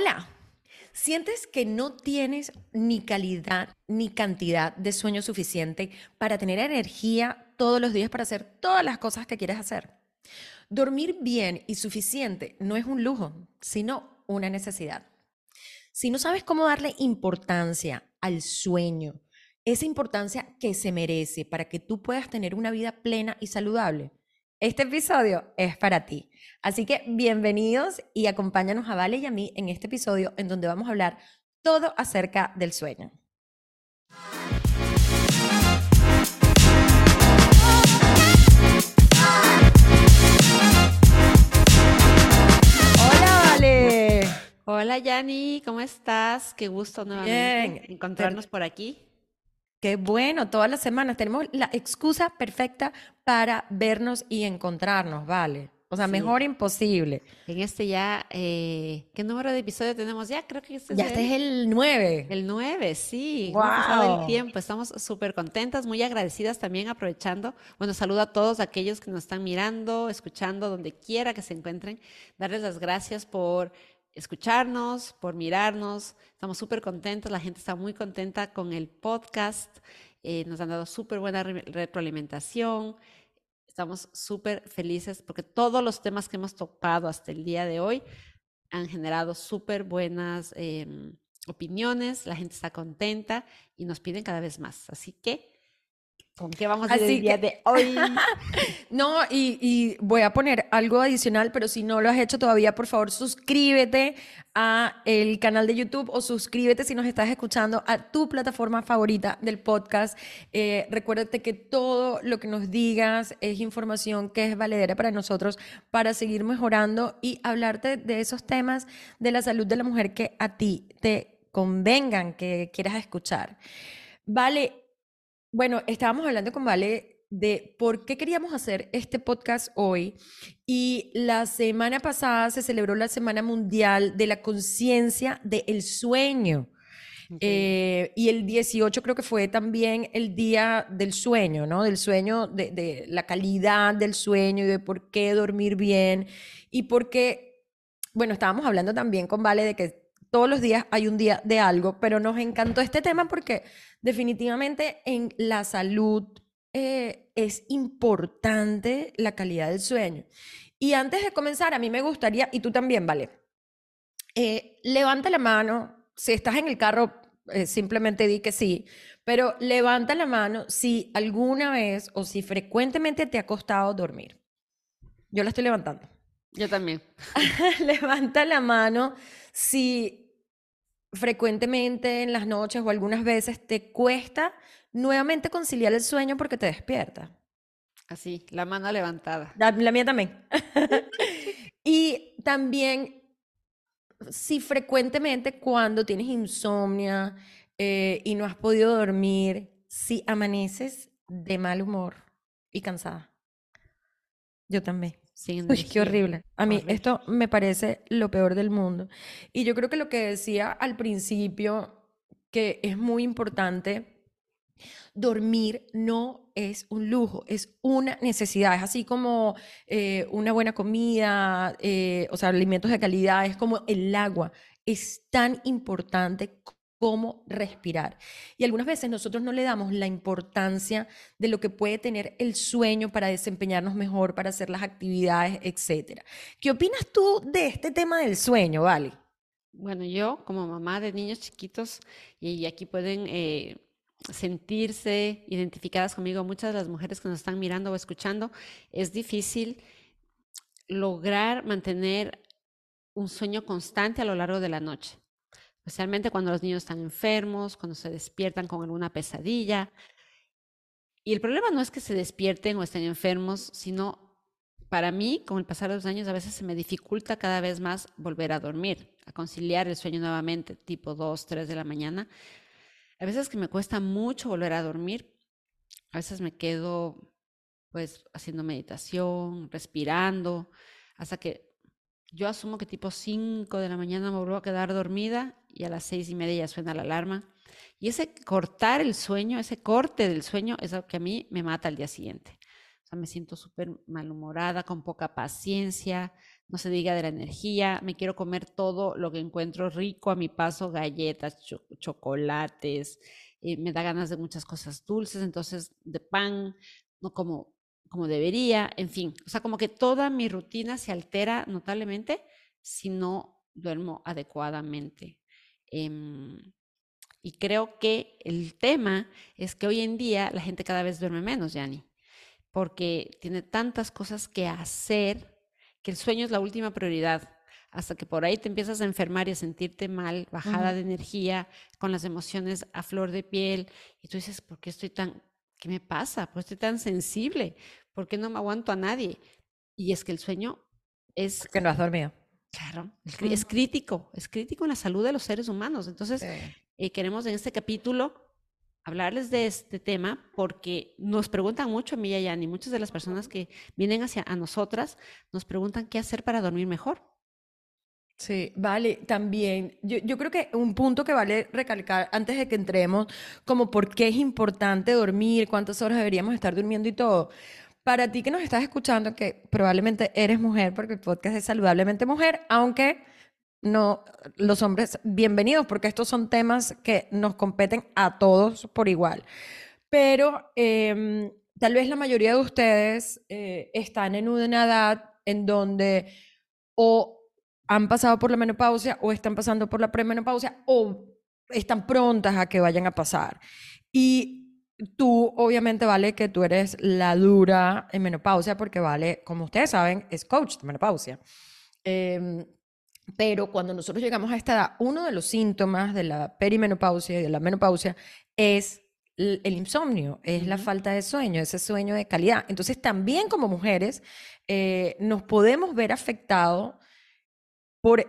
Hola. ¿Sientes que no tienes ni calidad ni cantidad de sueño suficiente para tener energía todos los días para hacer todas las cosas que quieres hacer? Dormir bien y suficiente no es un lujo, sino una necesidad. Si no sabes cómo darle importancia al sueño, esa importancia que se merece para que tú puedas tener una vida plena y saludable, este episodio es para ti. Así que bienvenidos y acompáñanos a Vale y a mí en este episodio en donde vamos a hablar todo acerca del sueño. Hola, Vale. Hola, Yani, ¿cómo estás? Qué gusto nuevamente encontrarnos por aquí. Qué bueno, todas las semanas tenemos la excusa perfecta para vernos y encontrarnos, ¿vale? O sea, mejor imposible. En este ya, eh, ¿qué número de episodio tenemos ya? Creo que este ya es este es el 9. El 9, sí. Wow. pasado el tiempo. Estamos súper contentas, muy agradecidas también, aprovechando. Bueno, saludo a todos aquellos que nos están mirando, escuchando, donde quiera que se encuentren. Darles las gracias por escucharnos, por mirarnos. Estamos súper contentos, la gente está muy contenta con el podcast. Eh, nos han dado súper buena retroalimentación. Estamos súper felices porque todos los temas que hemos tocado hasta el día de hoy han generado súper buenas em, opiniones. La gente está contenta y nos piden cada vez más. Así que ¿Con qué vamos a hacer el día de hoy? no, y, voy a poner algo adicional, pero si no lo has hecho todavía, por favor, suscríbete a el canal de YouTube o suscríbete si nos estás escuchando a tu plataforma favorita del podcast. Eh, recuérdate que todo lo que nos digas es información que es valedera para nosotros para seguir mejorando y hablarte de esos temas de la salud de la mujer que a ti te convengan, que quieras escuchar. Vale, bueno, estábamos hablando con Vale de por qué queríamos hacer este podcast hoy y la semana pasada se celebró la Semana Mundial de la Conciencia del Sueño. Eh, y el 18 creo que fue también el día del sueño, ¿no? Del sueño, de, de, la calidad del sueño y de por qué dormir bien. Y porque, bueno, estábamos hablando también con Vale de que todos los días hay un día de algo, pero nos encantó este tema porque definitivamente en la salud eh, es importante la calidad del sueño. Y antes de comenzar, a mí me gustaría, y tú también, vale, eh, levanta la mano, si estás en el carro, eh, simplemente di que sí, pero levanta la mano si alguna vez o si frecuentemente te ha costado dormir. Yo la estoy levantando. Yo también. levanta la mano si frecuentemente en las noches o algunas veces te cuesta nuevamente conciliar el sueño porque te despierta. Así, la mano levantada. La, mía también. y también, si frecuentemente cuando tienes insomnia eh, y no has podido dormir, si amaneces de mal humor y cansada. Yo también. Uy, qué horrible. A mí esto me parece lo peor del mundo. Y yo creo que lo que decía al principio, que es muy importante, dormir no es un lujo, es una necesidad. Es así como eh, una buena comida, eh, o sea, alimentos de calidad, es como el agua. Es tan importante cómo respirar. Y algunas veces nosotros no le damos la importancia de lo que puede tener el sueño para desempeñarnos mejor, para hacer las actividades, etc. ¿Qué opinas tú de este tema del sueño, Vale? Bueno, yo como mamá de niños chiquitos, y aquí pueden eh, sentirse identificadas conmigo muchas de las mujeres que nos están mirando o escuchando, es difícil lograr mantener un sueño constante a lo largo de la noche especialmente cuando los niños están enfermos, cuando se despiertan con alguna pesadilla. Y el problema no es que se despierten o estén enfermos, sino para mí, con el pasar de los años, a veces se me dificulta cada vez más volver a dormir, a conciliar el sueño nuevamente, tipo 2, 3 de la mañana. A veces que me cuesta mucho volver a dormir, a veces me quedo pues haciendo meditación, respirando, hasta que yo asumo que tipo 5 de la mañana me vuelvo a quedar dormida y a las seis y media ya suena la alarma. Y ese cortar el sueño, ese corte del sueño es lo que a mí me mata al día siguiente. O sea, me siento súper malhumorada, con poca paciencia, no se diga de la energía, me quiero comer todo lo que encuentro rico a mi paso, galletas, chocolates, eh, me da ganas de muchas cosas dulces, entonces de pan, no como como debería, en fin, o sea, como que toda mi rutina se altera notablemente si no duermo adecuadamente. Em, y creo que el tema es que hoy en día la gente cada vez duerme menos, Yani, porque tiene tantas cosas que hacer que el sueño es la última prioridad. Hasta que por ahí te empiezas a enfermar y a sentirte mal, bajada de energía, con las emociones a flor de piel, y tú dices, ¿por qué estoy tan, qué me pasa? ¿Por qué estoy tan sensible? ¿Por qué no me aguanto a nadie? Y es que el sueño es... Que no has dormido. Claro, es crítico, es crítico en la salud de los seres humanos. Entonces, eh, queremos en este capítulo hablarles de este tema porque nos preguntan mucho a mí y a Yanni, muchas de las personas que vienen hacia a nosotras nos preguntan qué hacer para dormir mejor. Sí, vale, también, yo, creo que un punto que vale recalcar antes de que entremos, como por qué es importante dormir, cuántas horas deberíamos estar durmiendo y todo. Para ti que nos estás escuchando, que probablemente eres mujer, porque el podcast es saludablemente mujer, aunque no, los hombres, bienvenidos, porque estos son temas que nos competen a todos por igual. Pero em, tal vez la mayoría de ustedes eh, están en una edad en donde o han pasado por la menopausia o están pasando por la premenopausia o están prontas a que vayan a pasar. Y Tú, obviamente, vale que tú eres la dura en menopausia, porque vale, como ustedes saben, es coach de menopausia. Em, pero cuando nosotros llegamos a esta edad, uno de los síntomas de la perimenopausia y de la menopausia es el, insomnio, es la falta de sueño, ese sueño de calidad. Entonces, también como mujeres, eh, nos podemos ver afectados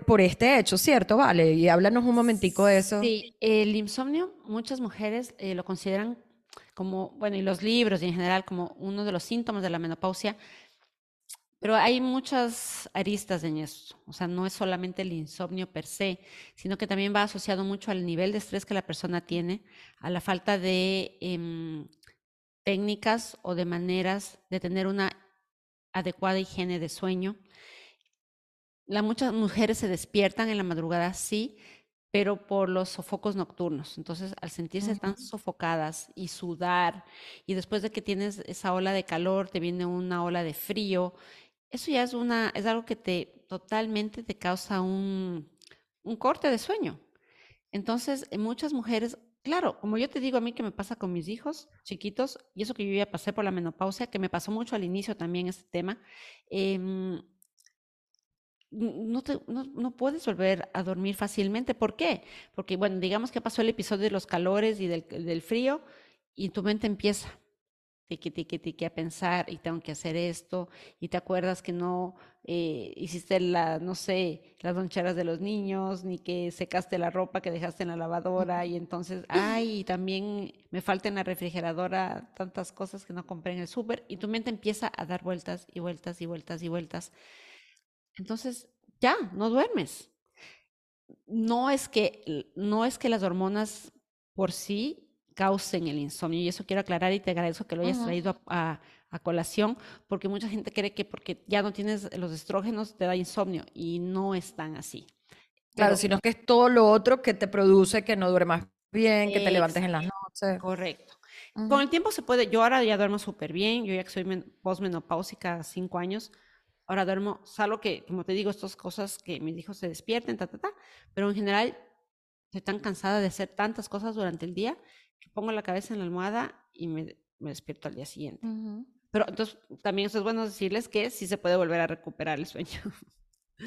por, este hecho, ¿cierto? Vale, y háblanos un momentico de eso. Sí, el insomnio, muchas mujeres eh, lo consideran como, bueno, y los libros y en general como uno de los síntomas de la menopausia, pero hay muchas aristas en eso. O sea, no es solamente el insomnio per se, sino que también va asociado mucho al nivel de estrés que la persona tiene, a la falta de em, técnicas o de maneras de tener una adecuada higiene de sueño. La, muchas mujeres se despiertan en la madrugada, sí, pero por los sofocos nocturnos. Entonces, al sentirse tan sofocadas y sudar, y después de que tienes esa ola de calor, te viene una ola de frío, eso ya es, una, es algo que te totalmente te causa un, un corte de sueño. Entonces, muchas mujeres, claro, como yo te digo a mí que me pasa con mis hijos chiquitos, y eso que yo ya pasé por la menopausia, que me pasó mucho al inicio también este tema, eh, no, te, no, no, puedes volver a dormir fácilmente. ¿Por qué? Porque, bueno, digamos que pasó el episodio de los calores y del, del frío y tu mente empieza tiqui, tiqui, tiqui, a pensar y tengo que hacer esto y te acuerdas que no eh, hiciste la, no sé, las loncheras de los niños, ni que secaste la ropa que dejaste en la lavadora y entonces, ay, también me falta en la refrigeradora tantas cosas que no compré en el súper y tu mente empieza a dar vueltas y vueltas y vueltas y vueltas. Entonces, ya, no duermes. No es que, no es que las hormonas por sí causen el insomnio, y eso quiero aclarar y te agradezco que lo hayas traído a, colación, porque mucha gente cree que porque ya no tienes los estrógenos te da insomnio, y no es tan así. Claro, sino que es todo lo otro que te produce que no duermas bien, que te levantes en las noches. Correcto. Con el tiempo se puede, yo ahora ya duermo súper bien, yo ya que soy postmenopáusica cinco años, Ahora duermo, salvo que, como te digo, estas cosas que mis hijos se despierten, ta, ta, ta, pero en general estoy tan cansada de hacer tantas cosas durante el día que pongo la cabeza en la almohada y me, me despierto al día siguiente. Pero entonces también eso es bueno decirles que sí se puede volver a recuperar el sueño.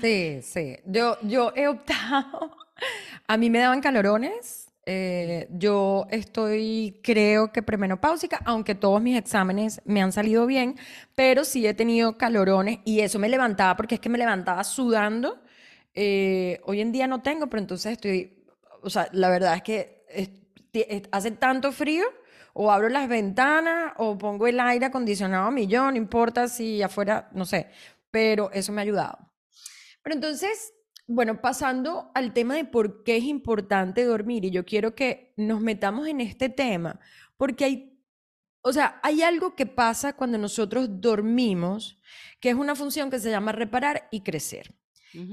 Sí, sí. Yo, yo he optado. A mí me daban calorones eh, yo estoy, creo que premenopáusica, aunque todos mis exámenes me han salido bien, pero sí he tenido calorones y eso me levantaba porque es que me levantaba sudando. Eh, hoy en día no tengo, pero entonces estoy, o sea, la verdad es que hace tanto frío o abro las ventanas o pongo el aire acondicionado a millón, no importa si afuera, no sé, pero eso me ha ayudado. Pero entonces, bueno, pasando al tema de por qué es importante dormir, y yo quiero que nos metamos en este tema, porque hay o sea, hay algo que pasa cuando nosotros dormimos, que es una función que se llama reparar y crecer.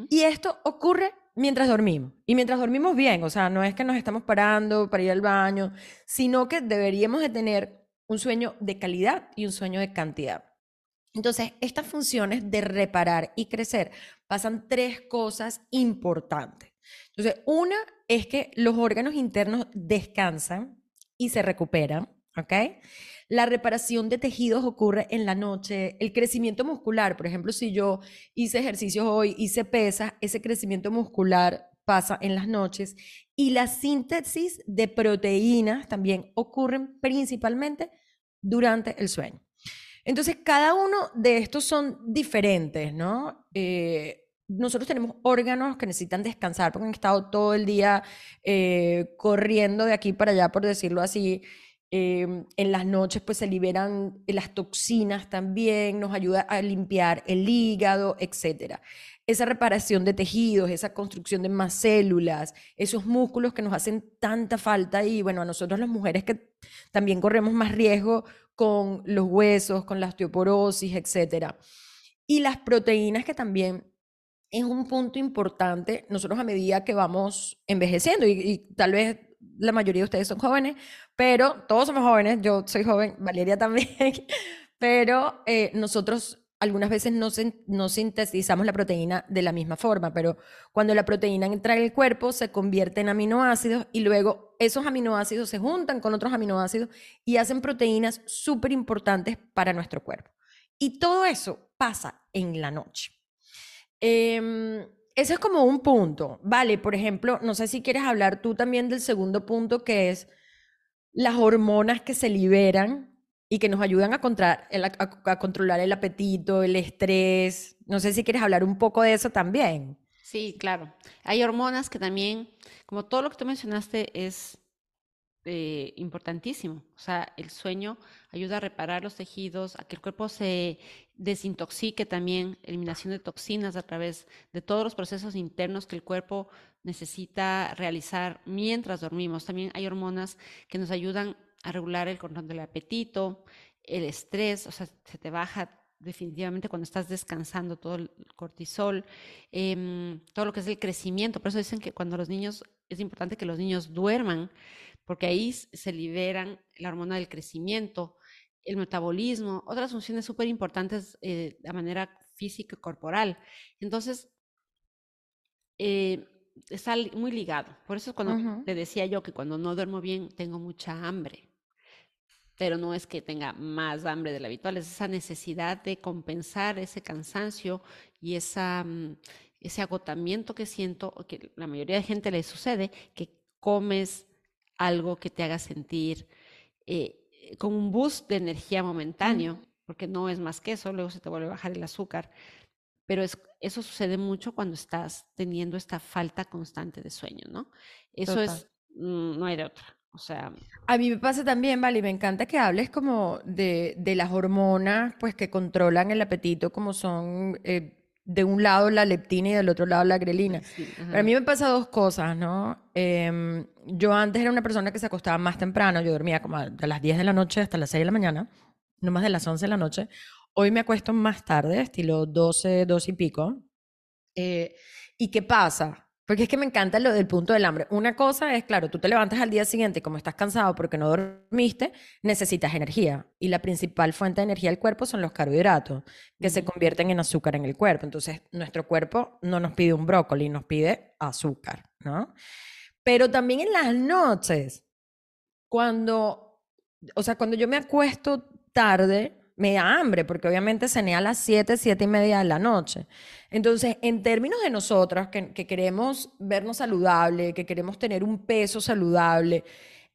Y esto ocurre mientras dormimos. Y mientras dormimos bien, o sea, no es que nos estamos parando para ir al baño, sino que deberíamos de tener un sueño de calidad y un sueño de cantidad. Entonces, estas funciones de reparar y crecer pasan tres cosas importantes. Entonces, una es que los órganos internos descansan y se recuperan, ¿ok? La reparación de tejidos ocurre en la noche. El crecimiento muscular, por ejemplo, si yo hice ejercicios hoy, hice pesas, ese crecimiento muscular pasa en las noches. Y la síntesis de proteínas también ocurren principalmente durante el sueño. Entonces, cada uno de estos son diferentes, ¿no? Eh, nosotros tenemos órganos que necesitan descansar porque han estado todo el día eh, corriendo de aquí para allá, por decirlo así. Em, en las noches pues se liberan las toxinas también, nos ayuda a limpiar el hígado, etc. Esa reparación de tejidos, esa construcción de más células, esos músculos que nos hacen tanta falta y bueno, a nosotros las mujeres que también corremos más riesgo con los huesos, con la osteoporosis, etc. Y las proteínas que también es un punto importante, nosotros a medida que vamos envejeciendo y tal vez la mayoría de ustedes son jóvenes, pero todos somos jóvenes, yo soy joven, Valeria también, pero eh, nosotros algunas veces no, no sintetizamos la proteína de la misma forma, pero cuando la proteína entra en el cuerpo se convierte en aminoácidos y luego esos aminoácidos se juntan con otros aminoácidos y hacen proteínas súper importantes para nuestro cuerpo. Y todo eso pasa en la noche. Eh, ese es como un punto. Vale, por ejemplo, no sé si quieres hablar tú también del segundo punto, que es las hormonas que se liberan y que nos ayudan a, a, controlar el apetito, el estrés. No sé si quieres hablar un poco de eso también. Sí, claro. Hay hormonas que también, como todo lo que tú mencionaste, es eh, importantísimo. O sea, el sueño ayuda a reparar los tejidos, a que el cuerpo se desintoxique también, eliminación de toxinas a través de todos los procesos internos que el cuerpo necesita realizar mientras dormimos. También hay hormonas que nos ayudan a regular el control del apetito, el estrés, o sea, se te baja definitivamente cuando estás descansando todo el cortisol, em, todo lo que es el crecimiento. Por eso dicen que cuando los niños, es importante que los niños duerman porque ahí se liberan la hormona del crecimiento, el metabolismo, otras funciones súper importantes eh, de manera física y corporal. Entonces, eh, está muy ligado. Por eso es cuando te decía yo que cuando no duermo bien tengo mucha hambre. Pero no es que tenga más hambre de la habitual, es esa necesidad de compensar ese cansancio y esa, mm, ese agotamiento que siento, que la mayoría de gente le sucede, que comes algo que te haga sentir eh, con un boost de energía momentáneo, porque no es más que eso, luego se te vuelve a bajar el azúcar. Pero eso sucede mucho cuando estás teniendo esta falta constante de sueño, ¿no? Eso es, mm, no hay de otra. O sea. A mí me pasa también, Vale, me encanta que hables como de, de las hormonas, pues que controlan el apetito, como son eh, de un lado la leptina y del otro lado la grelina. Para mí me pasa dos cosas, ¿no? Em, yo antes era una persona que se acostaba más temprano, yo dormía como de las 10 de la noche hasta las 6 de la mañana, no más de las 11 de la noche. Hoy me acuesto más tarde, estilo 12, 12 y pico. Eh, ¿Y qué pasa? Porque es que me encanta lo del punto del hambre. Una cosa es, claro, tú te levantas al día siguiente y como estás cansado porque no dormiste, necesitas energía. Y la principal fuente de energía del cuerpo son los carbohidratos, que se convierten en azúcar en el cuerpo. Entonces, nuestro cuerpo no nos pide un brócoli, nos pide azúcar, ¿no? Pero también en las noches, cuando, o sea, cuando yo me acuesto tarde, me da hambre, porque obviamente cené a las 7, 7 y media de la noche. Entonces, en términos de nosotras, que, queremos vernos saludable, que queremos tener un peso saludable,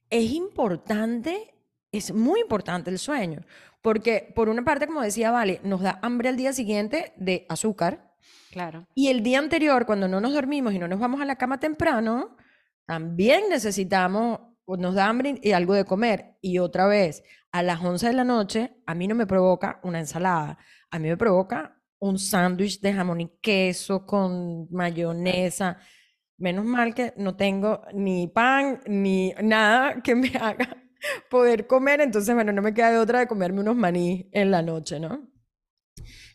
es importante, es muy importante el sueño, porque por una parte, como decía Vale, nos da hambre al día siguiente de azúcar. Claro. Y el día anterior, cuando no nos dormimos y no nos vamos a la cama temprano, también necesitamos, nos da hambre y algo de comer. Y otra vez, a las 11 de la noche, a mí no me provoca una ensalada, a mí me provoca un sándwich de jamón y queso con mayonesa. Menos mal que no tengo ni pan ni nada que me haga poder comer, entonces, bueno, no me queda de otra de comerme unos maní en la noche, ¿no?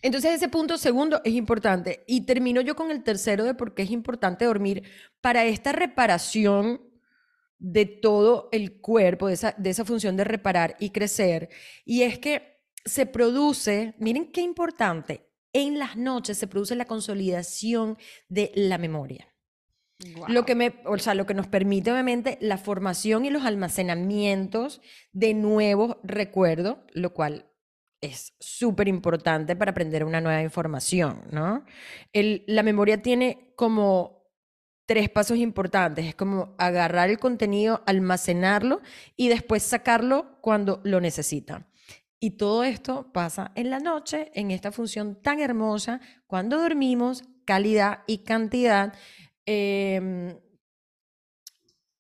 Entonces ese punto segundo es importante. Y termino yo con el tercero de por qué es importante dormir para esta reparación de todo el cuerpo, de esa, de esa función de reparar y crecer. Y es que se produce, miren qué importante, en las noches se produce la consolidación de la memoria. Lo, que me, o sea, lo que nos permite obviamente la formación y los almacenamientos de nuevos recuerdos, lo cual es súper importante para aprender una nueva información, ¿no? El, la memoria tiene como tres pasos importantes. Es como agarrar el contenido, almacenarlo y después sacarlo cuando lo necesita. Y todo esto pasa en la noche, en esta función tan hermosa, cuando dormimos, calidad y cantidad. Em,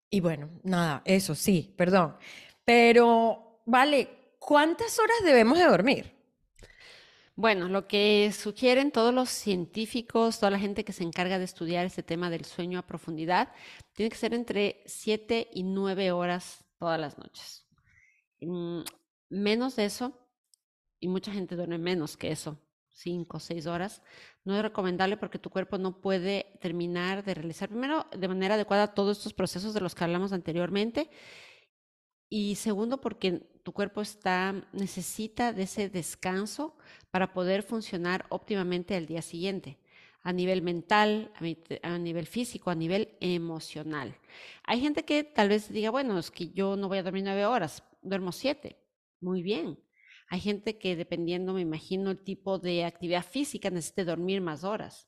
y bueno, nada, eso sí, perdón. Pero, vale, ¿cuántas horas debemos de dormir? Bueno, lo que sugieren todos los científicos, toda la gente que se encarga de estudiar este tema del sueño a profundidad, tiene que ser entre 7 y 9 horas todas las noches. Mm, menos de eso, y mucha gente duerme menos que eso, 5 o 6 horas, no es recomendable porque tu cuerpo no puede terminar de realizar, primero, de manera adecuada todos estos procesos de los que hablamos anteriormente, y segundo, porque tu cuerpo está, necesita de ese descanso para poder funcionar óptimamente al día siguiente, a nivel mental, a, nivel físico, a nivel emocional. Hay gente que tal vez diga, bueno, es que yo no voy a dormir nueve horas, duermo siete. Muy bien. Hay gente que dependiendo, me imagino, el tipo de actividad física necesite dormir más horas.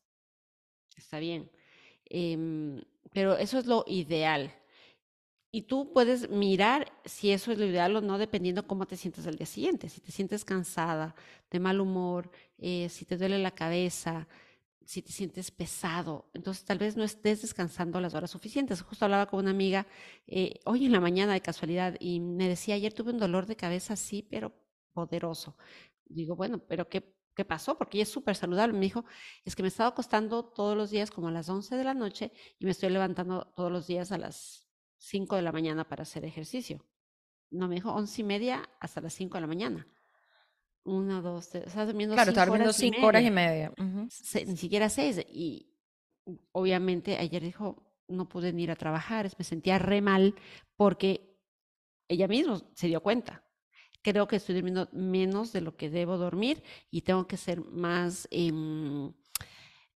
Está bien. Em, pero eso es lo ideal. Y tú puedes mirar si eso es lo ideal o no, dependiendo cómo te sientes al día siguiente. Si te sientes cansada, de mal humor, eh, si te duele la cabeza, si te sientes pesado, entonces tal vez no estés descansando las horas suficientes. Justo hablaba con una amiga eh, hoy en la mañana de casualidad y me decía, ayer tuve un dolor de cabeza, sí, pero poderoso. Digo, bueno, pero ¿qué, qué pasó? Porque ella es súper saludable. Me dijo, es que me estaba acostando todos los días como a las 11 de la noche y me estoy levantando todos los días a las 5 de la mañana para hacer ejercicio. No, me dijo once y media hasta las 5 de la mañana. Una, dos, tres. Estás durmiendo claro, estás durmiendo cinco horas y media. ni siquiera seis. Y obviamente ayer dijo, no pude ni ir a trabajar, me sentía re mal porque ella misma se dio cuenta. Creo que estoy durmiendo menos de lo que debo dormir y tengo que ser más, em,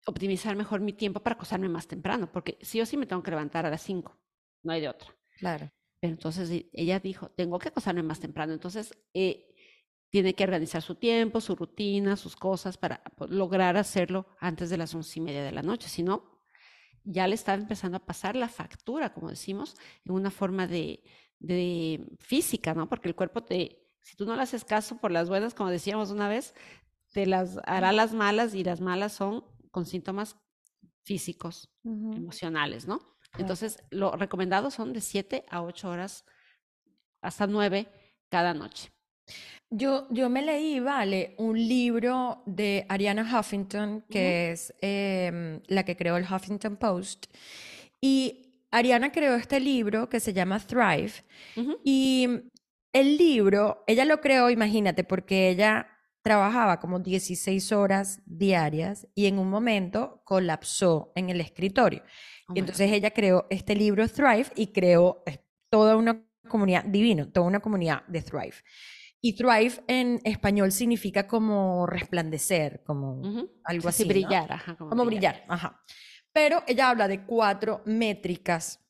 optimizar mejor mi tiempo para acostarme más temprano, porque sí o sí me tengo que levantar a las 5 no hay de otra. Claro. Pero entonces ella dijo, tengo que acostarme más temprano. Entonces, eh, tiene que organizar su tiempo, su rutina, sus cosas para lograr hacerlo antes de las once y media de la noche. Si no, ya le está empezando a pasar la factura, como decimos, en una forma de, de física, ¿no? Porque el cuerpo te, si tú no le haces caso por las buenas, como decíamos una vez, te las hará las malas y las malas son con síntomas físicos, emocionales, ¿no? Entonces, lo recomendado son de 7 a 8 horas, hasta 9 cada noche. Yo, yo me leí, vale, un libro de Ariana Huffington, que es em, la que creó el Huffington Post. Y Ariana creó este libro que se llama Thrive. Y el libro, ella lo creó, imagínate, porque ella trabajaba como 16 horas diarias y en un momento colapsó en el escritorio. Oh entonces ella creó este libro Thrive y creó eh, toda una comunidad divino, toda una comunidad de Thrive. Y Thrive en español significa como resplandecer, como algo así. brillar, ajá, como, brillar. ajá. Pero ella habla de cuatro métricas,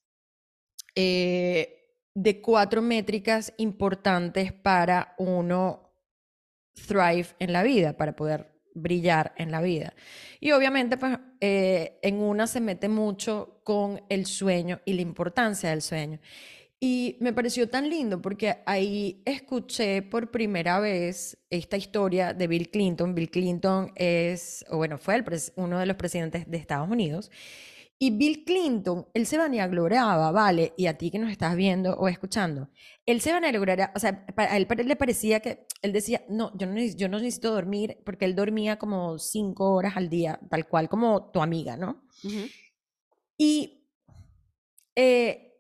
eh, de cuatro métricas importantes para uno thrive en la vida, para poder brillar en la vida. Y obviamente, pues, eh, en una se mete mucho con el sueño y la importancia del sueño. Y me pareció tan lindo porque ahí escuché por primera vez esta historia de Bill Clinton. Bill Clinton es, o bueno, fue el uno de los presidentes de Estados Unidos. Y Bill Clinton, él se vanagloriaba, ¿vale? Y a ti que nos estás viendo o escuchando, él se vanagloriaba, o sea, a él le parecía que, él decía, no, yo no, yo no necesito dormir, porque él dormía como cinco horas al día, tal cual como tu amiga, ¿no? Y eh,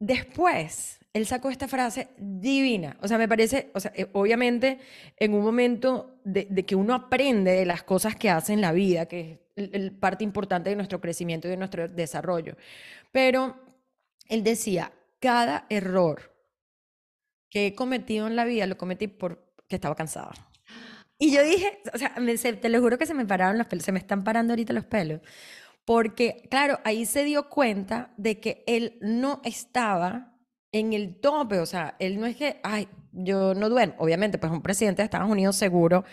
después, él sacó esta frase divina. O sea, me parece, o sea, eh, obviamente en un momento de, que uno aprende de las cosas que hace en la vida, que es parte importante de nuestro crecimiento y de nuestro desarrollo. Pero él decía, cada error que he cometido en la vida lo cometí porque estaba cansada. Y yo dije, o sea, te lo juro que se me pararon los pelos, se me están parando ahorita los pelos. Porque, claro, ahí se dio cuenta de que él no estaba en el tope, o sea, él no es que, ay, yo no duermo, obviamente, pues un presidente de Estados Unidos seguro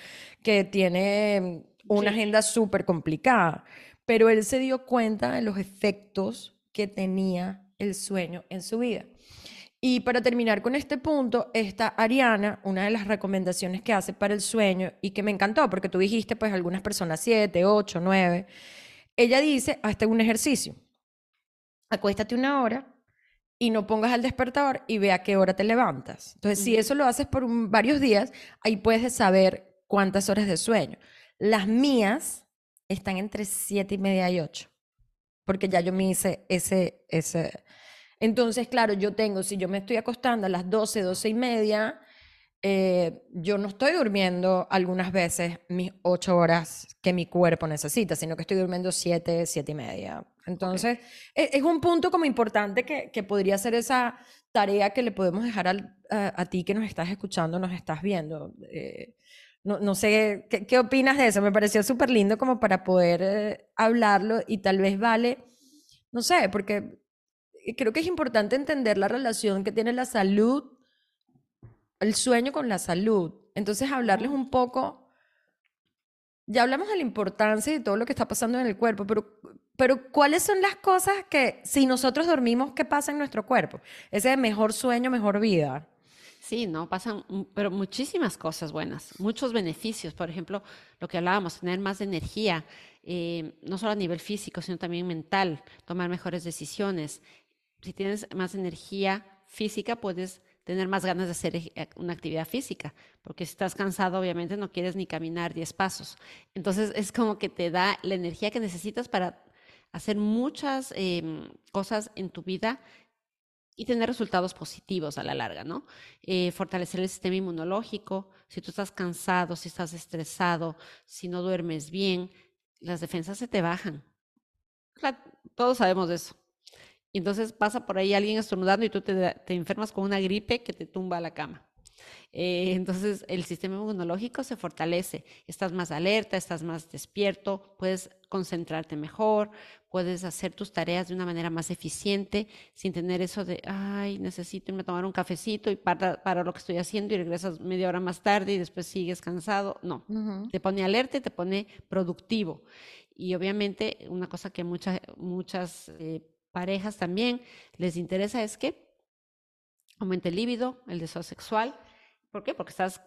que tiene una agenda súper complicada, pero él se dio cuenta de los efectos que tenía el sueño en su vida. Y para terminar con este punto, está Ariana, una de las recomendaciones que hace para el sueño y que me encantó, porque tú dijiste, pues algunas personas siete, ocho, nueve. Ella dice, hazte un ejercicio. Acuéstate una hora y no pongas el despertador y ve a qué hora te levantas. Entonces, si eso lo haces por varios días, ahí puedes saber cuántas horas de sueño. Las mías están entre siete y media y ocho, porque ya yo me hice ese, ese. Entonces, claro, yo tengo, si yo me estoy acostando a las 12, 12 y media, eh, yo no estoy durmiendo algunas veces mis ocho horas que mi cuerpo necesita, sino que estoy durmiendo siete, siete y media. Entonces, e, es, un punto como importante que, que, podría ser esa tarea que le podemos dejar a, ti que nos estás escuchando, nos estás viendo. Eh, no, no, sé, ¿qué, ¿qué, opinas de eso? Me pareció súper lindo como para poder eh, hablarlo y tal vez vale, no sé, porque creo que es importante entender la relación que tiene la salud el sueño con la salud. Entonces, hablarles un poco, ya hablamos de la importancia y de todo lo que está pasando en el cuerpo, pero, pero ¿cuáles son las cosas que si nosotros dormimos, qué pasa en nuestro cuerpo? Ese mejor sueño, mejor vida. Sí, no, pasan, pero muchísimas cosas buenas, muchos beneficios. Por ejemplo, lo que hablábamos, tener más energía, eh, no solo a nivel físico, sino también mental, tomar mejores decisiones. Si tienes más energía física, puedes tener más ganas de hacer eh, una actividad física, porque si estás cansado, obviamente no quieres ni caminar 10 pasos. Entonces es como que te da la energía que necesitas para hacer muchas em, cosas en tu vida y tener resultados positivos a la larga, ¿no? Eh, fortalecer el sistema inmunológico. Si tú estás cansado, si estás estresado, si no duermes bien, las defensas se te bajan. todos sabemos de eso. Y entonces pasa por ahí alguien estornudando y tú te, enfermas con una gripe que te tumba a la cama. Eh, entonces el sistema inmunológico se fortalece, estás más alerta, estás más despierto, puedes concentrarte mejor, puedes hacer tus tareas de una manera más eficiente sin tener eso de, ay, necesito irme a tomar un cafecito y para, para lo que estoy haciendo y regresas media hora más tarde y después sigues cansado. No, te pone alerta y te pone productivo. Y obviamente una cosa que muchas, muchas eh, parejas también les interesa es que aumente el líbido, el deseo sexual. ¿Por qué? Porque estás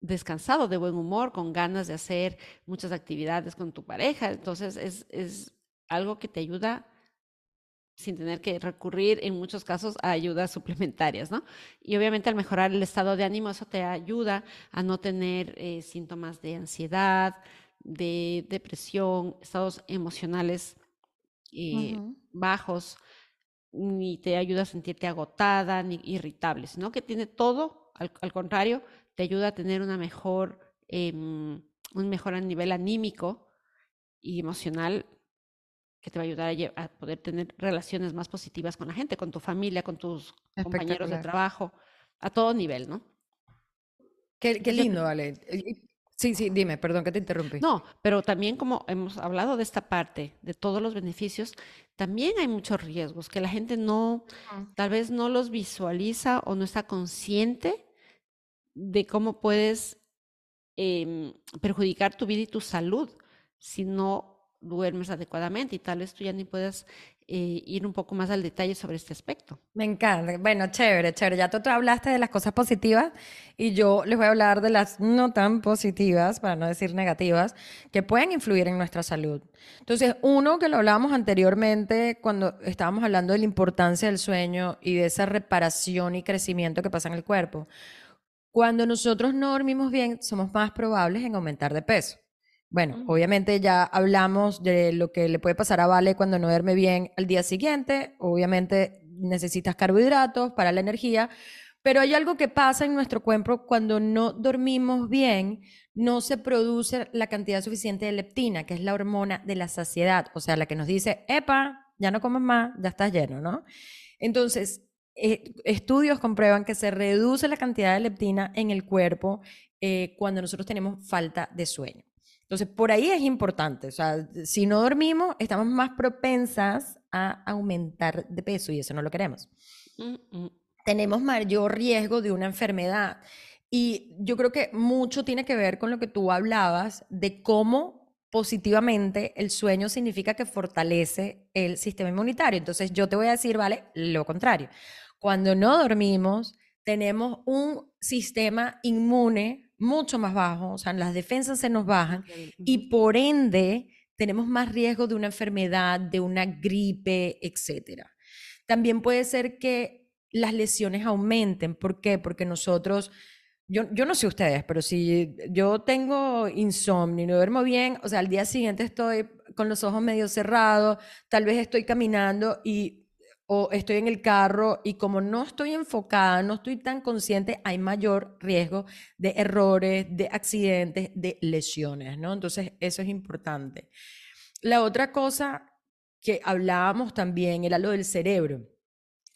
descansado, de buen humor, con ganas de hacer muchas actividades con tu pareja. Entonces es, es algo que te ayuda sin tener que recurrir en muchos casos a ayudas suplementarias, ¿no? Y obviamente al mejorar el estado de ánimo, eso te ayuda a no tener eh, síntomas de ansiedad, de depresión, estados emocionales eh, bajos, ni te ayuda a sentirte agotada, ni irritable, sino que tiene todo, al, contrario, te ayuda a tener una mejor, em, un mejor nivel anímico y emocional que te va a ayudar a, poder tener relaciones más positivas con la gente, con tu familia, con tus compañeros de trabajo, a todo nivel, ¿no? Qué, qué lindo, vale. Sí, sí, dime, perdón que te interrumpí. No, pero también como hemos hablado de esta parte, de todos los beneficios, también hay muchos riesgos que la gente no, tal vez no los visualiza o no está consciente de cómo puedes em, perjudicar tu vida y tu salud si no duermes adecuadamente y tal vez tú ya ni puedas eh, ir un poco más al detalle sobre este aspecto. Me encanta. Bueno, chévere, chévere. Ya tú, tú hablaste de las cosas positivas y yo les voy a hablar de las no tan positivas, para no decir negativas, que pueden influir en nuestra salud. Entonces, uno que lo hablábamos anteriormente cuando estábamos hablando de la importancia del sueño y de esa reparación y crecimiento que pasa en el cuerpo. Cuando nosotros no dormimos bien, somos más probables en aumentar de peso. Bueno, obviamente ya hablamos de lo que le puede pasar a Vale cuando no duerme bien al día siguiente. Obviamente necesitas carbohidratos para la energía, pero hay algo que pasa en nuestro cuerpo cuando no dormimos bien, no se produce la cantidad suficiente de leptina, que es la hormona de la saciedad, o sea, la que nos dice, epa, ya no comes más, ya estás lleno, ¿no? Entonces, eh, estudios comprueban que se reduce la cantidad de leptina en el cuerpo eh, cuando nosotros tenemos falta de sueño. Entonces, por ahí es importante. O sea, si no dormimos, estamos más propensas a aumentar de peso y eso no lo queremos. Mm, mm. Tenemos mayor riesgo de una enfermedad. Y yo creo que mucho tiene que ver con lo que tú hablabas de cómo positivamente el sueño significa que fortalece el sistema inmunitario. Entonces yo te voy a decir, vale, lo contrario. Cuando no dormimos, tenemos un sistema inmune mucho más bajo, o sea, las defensas se nos bajan y por ende tenemos más riesgo de una enfermedad, de una gripe, etc. También puede ser que las lesiones aumenten. ¿Por qué? Porque nosotros, yo, yo no sé ustedes, pero si yo tengo insomnio y no duermo bien, o sea, al día siguiente estoy con los ojos medio cerrados, tal vez estoy caminando y o estoy en el carro y como no estoy enfocada, no estoy tan consciente, hay mayor riesgo de errores, de accidentes, de lesiones, ¿no? Entonces, eso es importante. La otra cosa que hablábamos también era lo del cerebro.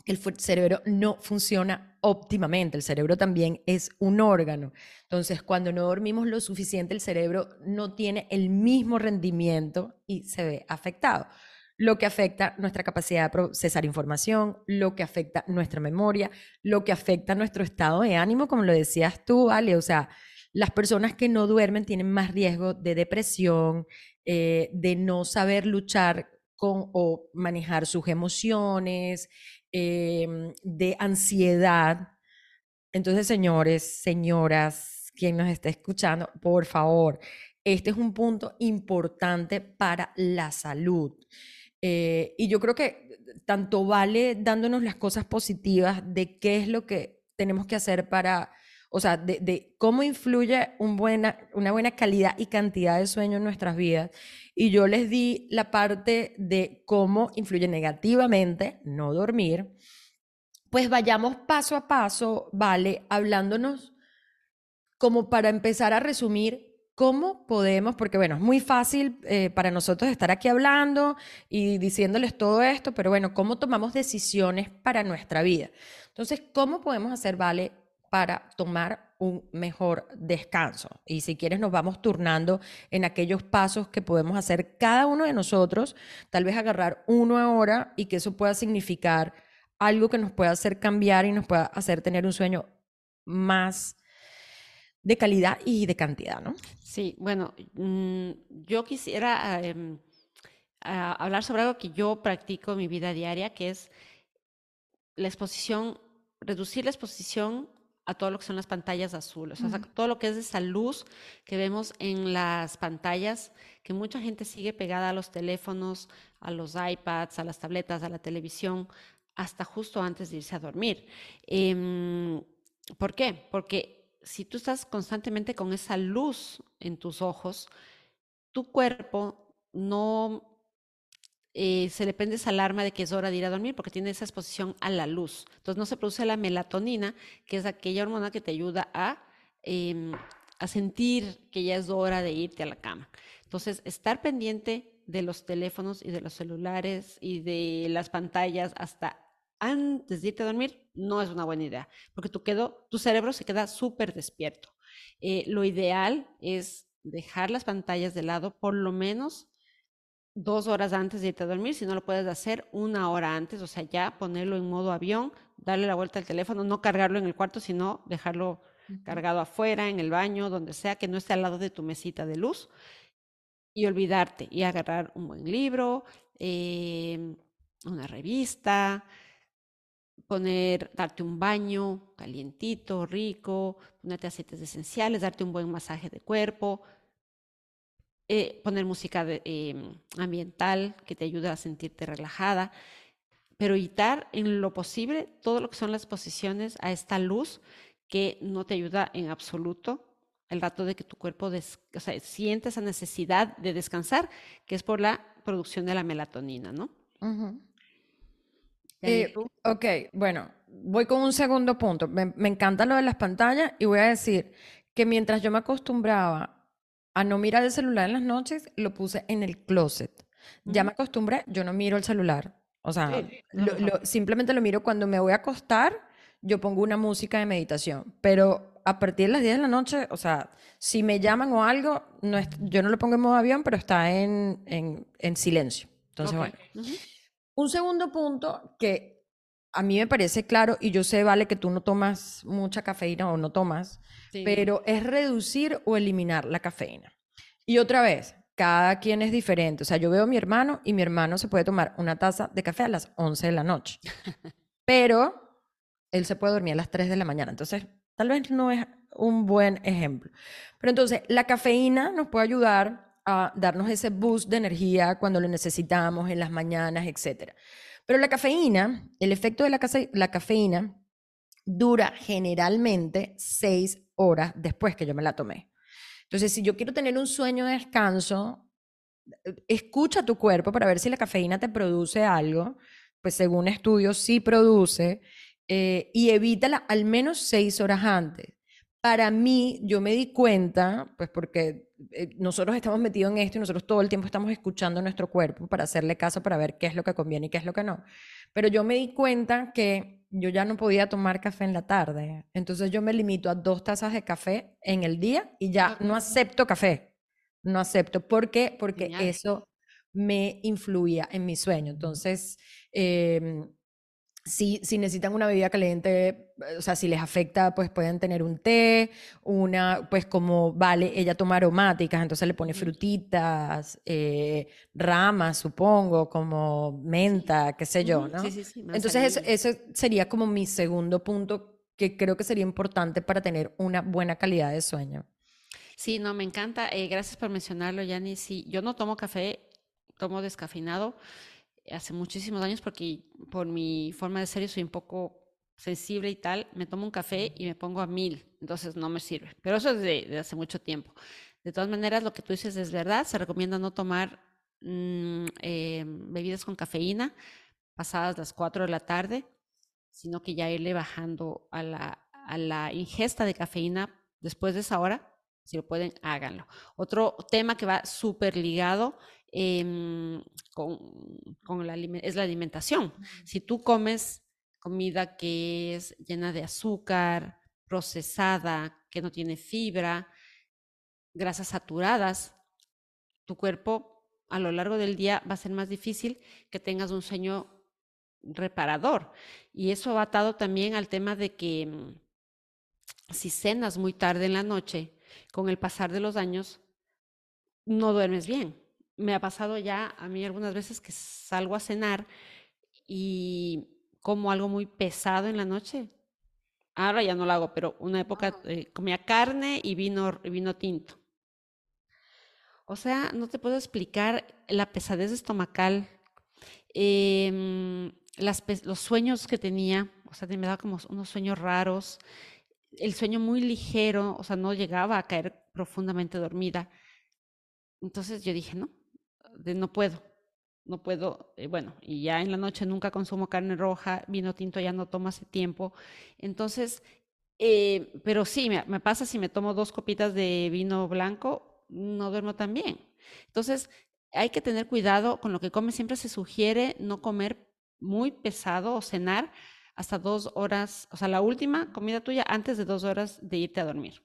El cerebro no funciona óptimamente, el cerebro también es un órgano. Entonces, cuando no dormimos lo suficiente, el cerebro no tiene el mismo rendimiento y se ve afectado lo que afecta nuestra capacidad de procesar información, lo que afecta nuestra memoria, lo que afecta nuestro estado de ánimo, como lo decías tú, ¿vale? O sea, las personas que no duermen tienen más riesgo de depresión, eh, de no saber luchar con o manejar sus emociones, em, de ansiedad. Entonces, señores, señoras, quien nos está escuchando, por favor, este es un punto importante para la salud. Eh, y yo creo que tanto vale dándonos las cosas positivas de qué es lo que tenemos que hacer para, o sea, de, cómo influye una buena calidad y cantidad de sueño en nuestras vidas. Y yo les di la parte de cómo influye negativamente no dormir. Pues vayamos paso a paso, ¿vale? Hablándonos como para empezar a resumir ¿Cómo podemos? Porque bueno, es muy fácil eh, para nosotros estar aquí hablando y diciéndoles todo esto, pero bueno, ¿cómo tomamos decisiones para nuestra vida? Entonces, ¿cómo podemos hacer, vale, para tomar un mejor descanso? Y si quieres, nos vamos turnando en aquellos pasos que podemos hacer cada uno de nosotros, tal vez agarrar uno ahora y que eso pueda significar algo que nos pueda hacer cambiar y nos pueda hacer tener un sueño más de calidad y de cantidad, ¿no? Sí, bueno, mm, yo quisiera em, hablar sobre algo que yo practico en mi vida diaria, que es la exposición, reducir la exposición a todo lo que son las pantallas azules, o sea, todo lo que es esa luz que vemos en las pantallas, que mucha gente sigue pegada a los teléfonos, a los iPads, a las tabletas, a la televisión, hasta justo antes de irse a dormir. Em, ¿Por qué? Porque si tú estás constantemente con esa luz en tus ojos, tu cuerpo no eh, se le prende esa alarma de que es hora de ir a dormir porque tiene esa exposición a la luz. Entonces no se produce la melatonina, que es aquella hormona que te ayuda a, em, a sentir que ya es hora de irte a la cama. Entonces, estar pendiente de los teléfonos y de los celulares y de las pantallas hasta antes de irte a dormir no es una buena idea, porque tu, quedo, tu cerebro se queda súper despierto. Eh, lo ideal es dejar las pantallas de lado por lo menos dos horas antes de irte a dormir, si no lo puedes hacer una hora antes, o sea, ya ponerlo en modo avión, darle la vuelta al teléfono, no cargarlo en el cuarto, sino dejarlo cargado afuera, en el baño, donde sea, que no esté al lado de tu mesita de luz y olvidarte y agarrar un buen libro, eh, una revista, poner, darte un baño calientito, rico, ponerte aceites esenciales, darte un buen masaje de cuerpo, eh, poner música em, ambiental que te ayude a sentirte relajada, pero evitar en lo posible todo lo que son las posiciones a esta luz que no te ayuda en absoluto el rato de que tu cuerpo o sea, siente esa necesidad de descansar, que es por la producción de la melatonina, ¿no? Eh, ok, bueno, voy con un segundo punto. Me, me encanta lo de las pantallas y voy a decir que mientras yo me acostumbraba a no mirar el celular en las noches, lo puse en el closet. Ya me acostumbré, yo no miro el celular. O sea, simplemente lo miro cuando me voy a acostar, yo pongo una música de meditación. Pero a partir de las 10 de la noche, o sea, si me llaman o algo, no yo no lo pongo en modo avión, pero está en, en, silencio. Entonces, bueno. Un segundo punto que a mí me parece claro, y yo sé, Vale, que tú no tomas mucha cafeína o no tomas, pero es reducir o eliminar la cafeína. Y otra vez, cada quien es diferente. O sea, yo veo a mi hermano y mi hermano se puede tomar una taza de café a las 11 de la noche, pero él se puede dormir a las 3 de la mañana. Entonces, tal vez no es un buen ejemplo. Pero entonces, la cafeína nos puede ayudar a darnos ese boost de energía cuando lo necesitamos en las mañanas, etc. Pero la cafeína, el efecto de la, cafeína dura generalmente 6 horas después que yo me la tomé. Entonces, si yo quiero tener un sueño de descanso, escucha tu cuerpo para ver si la cafeína te produce algo, pues según estudios sí produce, eh, y evítala al menos seis horas antes. Para mí, yo me di cuenta, pues porque eh, nosotros estamos metidos en esto y nosotros todo el tiempo estamos escuchando nuestro cuerpo para hacerle caso, para ver qué es lo que conviene y qué es lo que no. Pero yo me di cuenta que yo ya no podía tomar café en la tarde. Entonces yo me limito a dos tazas de café en el día y ya no acepto café. No acepto. ¿Por qué? Porque eso me influía en mi sueño. Entonces, eh, si, si, necesitan una bebida caliente, o sea, si les afecta, pues pueden tener un té, una, pues como vale, ella toma aromáticas, entonces le pone frutitas, eh, ramas, supongo, como menta, qué sé yo, ¿no? Sí, sí, sí. Entonces, eso, eso sería como mi segundo punto que creo que sería importante para tener una buena calidad de sueño. Sí, no, me encanta. Eh, gracias por mencionarlo, Yani. Sí, yo no tomo café, tomo descafeinado hace muchísimos años porque por mi forma de ser yo soy un poco sensible y tal, me tomo un café y me pongo a mil, entonces no me sirve. Pero eso es de, hace mucho tiempo. De todas maneras, lo que tú dices es verdad, se recomienda no tomar mm, eh, bebidas con cafeína pasadas las 4 de la tarde, sino que ya irle bajando a la, a la ingesta de cafeína después de esa hora. Si lo pueden, háganlo. Otro tema que va súper ligado Em, con, la, es la alimentación. Si tú comes comida que es llena de azúcar, procesada, que no tiene fibra, grasas saturadas, tu cuerpo a lo largo del día va a ser más difícil que tengas un sueño reparador. Y eso va atado también al tema de que mm, si cenas muy tarde en la noche, con el pasar de los años, no duermes bien me ha pasado ya a mí algunas veces que salgo a cenar y como algo muy pesado en la noche. Ahora ya no lo hago, pero una época eh, comía carne y vino, vino tinto. O sea, no te puedo explicar la pesadez estomacal, em, las, los sueños que tenía, o sea, me daba como unos sueños raros, el sueño muy ligero, o sea, no llegaba a caer profundamente dormida. Entonces yo dije, no, de no puedo, no puedo, eh, bueno, y ya en la noche nunca consumo carne roja, vino tinto ya no tomo hace tiempo. Entonces, eh, pero sí, me, me, pasa si me tomo dos copitas de vino blanco, no duermo tan bien. Entonces, hay que tener cuidado con lo que come. Siempre se sugiere no comer muy pesado o cenar hasta dos horas, o sea, la última comida tuya antes de dos horas de irte a dormir.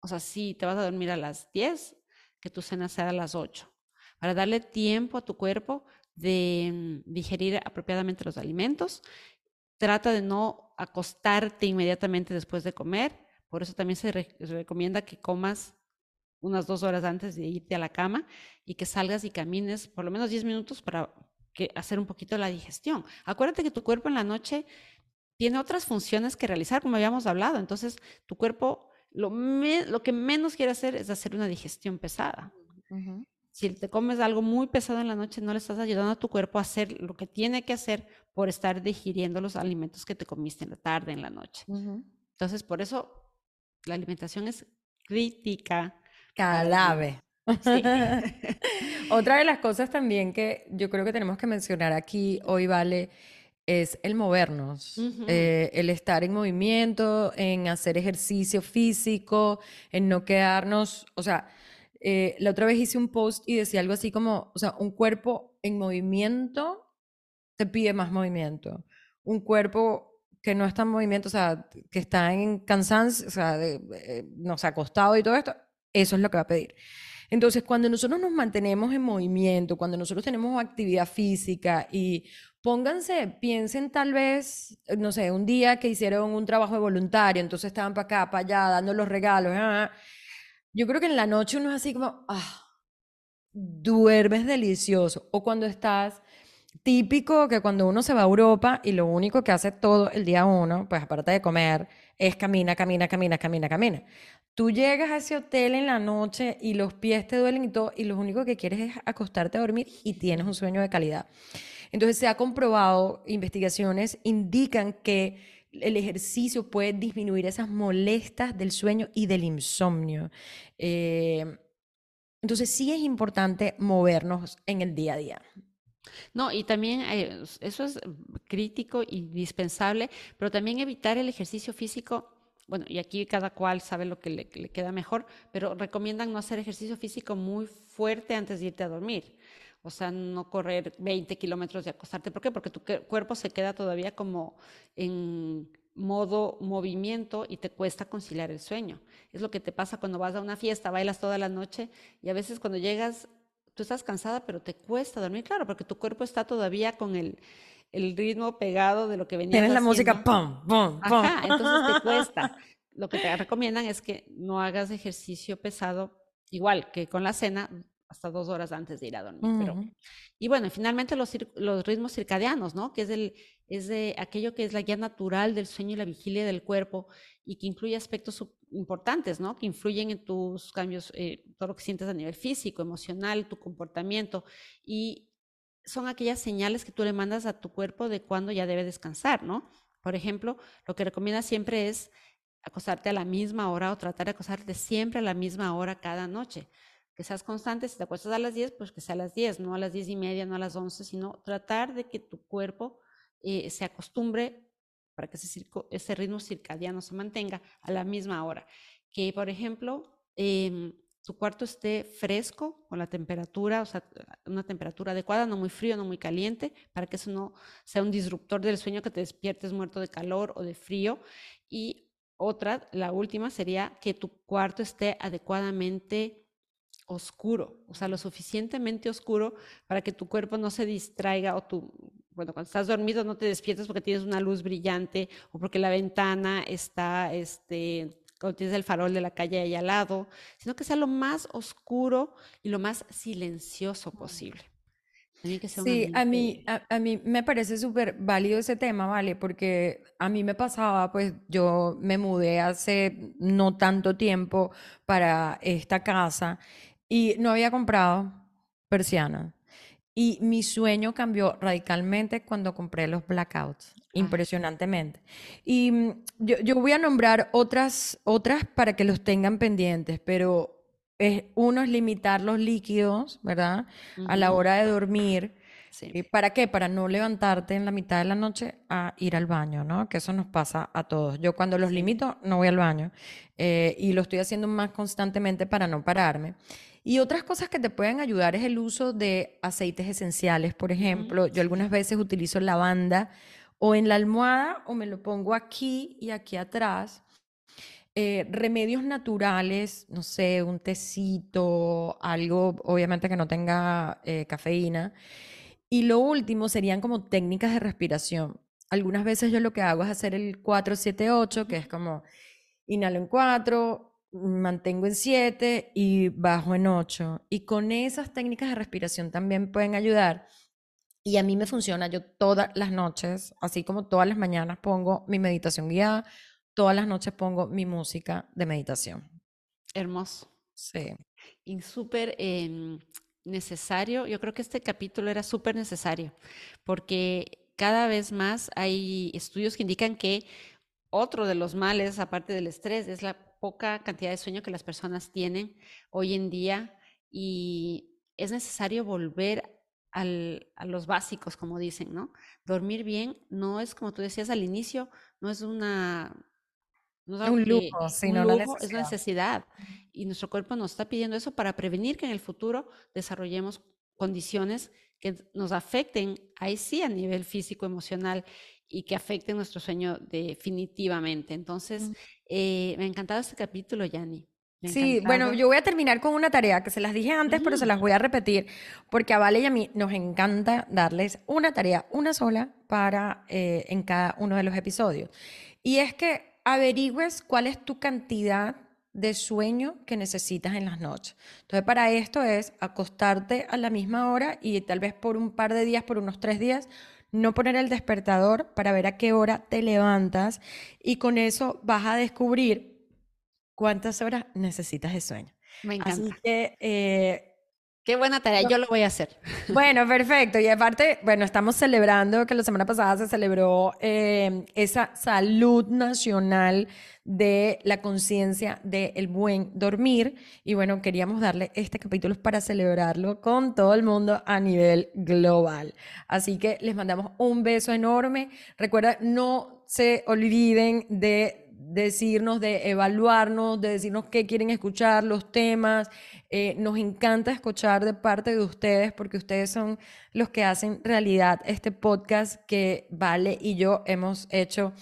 O sea, si te vas a dormir a las 10, que tu cena sea a las 8 para darle tiempo a tu cuerpo de mm, digerir apropiadamente los alimentos. Trata de no acostarte inmediatamente después de comer. Por eso también se, recomienda que comas unas dos horas antes de irte a la cama y que salgas y camines por lo menos 10 minutos para hacer un poquito la digestión. Acuérdate que tu cuerpo en la noche tiene otras funciones que realizar, como habíamos hablado. Entonces, tu cuerpo lo, lo que menos quiere hacer es hacer una digestión pesada. Si te comes algo muy pesado en la noche, no le estás ayudando a tu cuerpo a hacer lo que tiene que hacer por estar digiriendo los alimentos que te comiste en la tarde, en la noche. Entonces, por eso la alimentación es crítica. Clave. Otra de las cosas también que yo creo que tenemos que mencionar aquí hoy, Vale, es el movernos, eh, el estar en movimiento, en hacer ejercicio físico, en no quedarnos, o sea, eh, la otra vez hice un post y decía algo así como, o sea, un cuerpo en movimiento te pide más movimiento. Un cuerpo que no está en movimiento, o sea, que está en cansancio, o sea, de, no sé, acostado y todo esto, eso es lo que va a pedir. Entonces, cuando nosotros nos mantenemos en movimiento, cuando nosotros tenemos actividad física y pónganse, piensen tal vez, no sé, un día que hicieron un trabajo de voluntario, entonces estaban para acá, para allá, dando los regalos. Ah, yo creo que en la noche uno es así como, ah, duermes delicioso. O cuando estás típico que cuando uno se va a Europa y lo único que hace todo el día uno, pues aparte de comer, es camina, camina, camina, camina, camina. Tú llegas a ese hotel en la noche y los pies te duelen y todo, y lo único que quieres es acostarte a dormir y tienes un sueño de calidad. Entonces se ha comprobado, investigaciones indican que el ejercicio puede disminuir esas molestias del sueño y del insomnio. Eh, entonces sí es importante movernos en el día a día. No, y también eh, eso es crítico, indispensable, pero también evitar el ejercicio físico bueno, y aquí cada cual sabe lo que le, queda mejor, pero recomiendan no hacer ejercicio físico muy fuerte antes de irte a dormir. O sea, no correr 20 kilómetros y acostarte. ¿Por qué? Porque tu cuerpo se queda todavía como en modo movimiento y te cuesta conciliar el sueño. Es lo que te pasa cuando vas a una fiesta, bailas toda la noche y a veces cuando llegas, tú estás cansada, pero te cuesta dormir, claro, porque tu cuerpo está todavía con el, el ritmo pegado de lo que venía. Tienes la música, pum, pum, pum. Ajá, entonces te cuesta. Lo que te recomiendan es que no hagas ejercicio pesado, igual que con la cena, hasta dos horas antes de ir a dormir. y bueno, finalmente los, los ritmos circadianos, ¿no? Que es, el, es de aquello que es la guía natural del sueño y la vigilia del cuerpo y que incluye aspectos importantes, ¿no? Que influyen en tus cambios, eh, todo lo que sientes a nivel físico, emocional, tu comportamiento y son aquellas señales que tú le mandas a tu cuerpo de cuándo ya debe descansar, ¿no? Por ejemplo, lo que recomienda siempre es acostarte a la misma hora o tratar de acostarte siempre a la misma hora cada noche. Que seas constante, si te acuestas a las 10, pues que sea a las 10, no a las 10 y media, no a las 11, sino tratar de que tu cuerpo eh, se acostumbre para que ese, ritmo circadiano se mantenga a la misma hora. Que, por ejemplo, eh, tu cuarto esté fresco con la temperatura, o sea, una temperatura adecuada, no muy frío, no muy caliente, para que eso no sea un disruptor del sueño que te despiertes muerto de calor o de frío. Y otra, la última, sería que tu cuarto esté adecuadamente oscuro, o sea, lo suficientemente oscuro para que tu cuerpo no se distraiga o tu, bueno, cuando estás dormido no te despiertes porque tienes una luz brillante o porque la ventana está, este, cuando tienes el farol de la calle ahí al lado, sino que sea lo más oscuro y lo más silencioso posible. sí, a mí, a, mí me parece súper válido ese tema, ¿vale? Porque a mí me pasaba, pues yo me mudé hace no tanto tiempo para esta casa y no había comprado persianas. Y mi sueño cambió radicalmente cuando compré los blackouts, ah. impresionantemente. Y mm, yo, yo, voy a nombrar otras, otras para que los tengan pendientes, pero es, uno es limitar los líquidos, ¿verdad? A la hora de dormir. Sí. ¿Para qué? Para no levantarte en la mitad de la noche a ir al baño, ¿no? Que eso nos pasa a todos. Yo cuando los limito no voy al baño eh, y lo estoy haciendo más constantemente para no pararme. Y otras cosas que te pueden ayudar es el uso de aceites esenciales, por ejemplo. Yo algunas veces utilizo lavanda o en la almohada o me lo pongo aquí y aquí atrás. Eh, remedios naturales, no sé, un tecito, algo obviamente que no tenga eh, cafeína. Y lo último serían como técnicas de respiración. Algunas veces yo lo que hago es hacer el 478, que es como inhalo en 4, mantengo en 7 y bajo en 8. Y con esas técnicas de respiración también pueden ayudar. Y a mí me funciona, yo todas las noches, así como todas las mañanas pongo mi meditación guiada, todas las noches pongo mi música de meditación. Hermoso. Sí. Y súper em, necesario, yo creo que este capítulo era súper necesario, porque cada vez más hay estudios que indican que otro de los males, aparte del estrés, es la poca cantidad de sueño que las personas tienen hoy en día y es necesario volver a los básicos, como dicen, ¿no? Dormir bien no es, como tú decías al inicio, no es una... No es un lujo, sino un lujo, es una necesidad. Y nuestro cuerpo nos está pidiendo eso para prevenir que en el futuro desarrollemos condiciones que nos afecten, ahí sí, a nivel físico, emocional y que afecten nuestro sueño definitivamente. Entonces, eh, me ha encantado este capítulo, Yanni. Sí, bueno, yo voy a terminar con una tarea que se las dije antes, pero se las voy a repetir, porque a Vale y a mí nos encanta darles una tarea, una sola, para eh, en cada uno de los episodios. Y es que averigües cuál es tu cantidad de sueño que necesitas en las noches. Entonces, para esto es acostarte a la misma hora y tal vez por un par de días, por unos tres días, no poner el despertador para ver a qué hora te levantas y con eso vas a descubrir cuántas horas necesitas de sueño. Me encanta. Así que... Eh, Qué buena tarea, yo lo voy a hacer. Bueno, perfecto. Y aparte, bueno, estamos celebrando que la semana pasada se celebró eh, esa salud nacional de la conciencia del buen dormir. Y bueno, queríamos darle este capítulo para celebrarlo con todo el mundo a nivel global. Así que les mandamos un beso enorme. Recuerda, no se olviden de decirnos, de evaluarnos, de decirnos qué quieren escuchar, los temas. Eh, nos encanta escuchar de parte de ustedes porque ustedes son los que hacen realidad este podcast que Vale y yo hemos hecho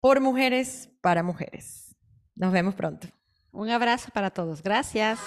por mujeres para mujeres. Nos vemos pronto. Un abrazo para todos. Gracias.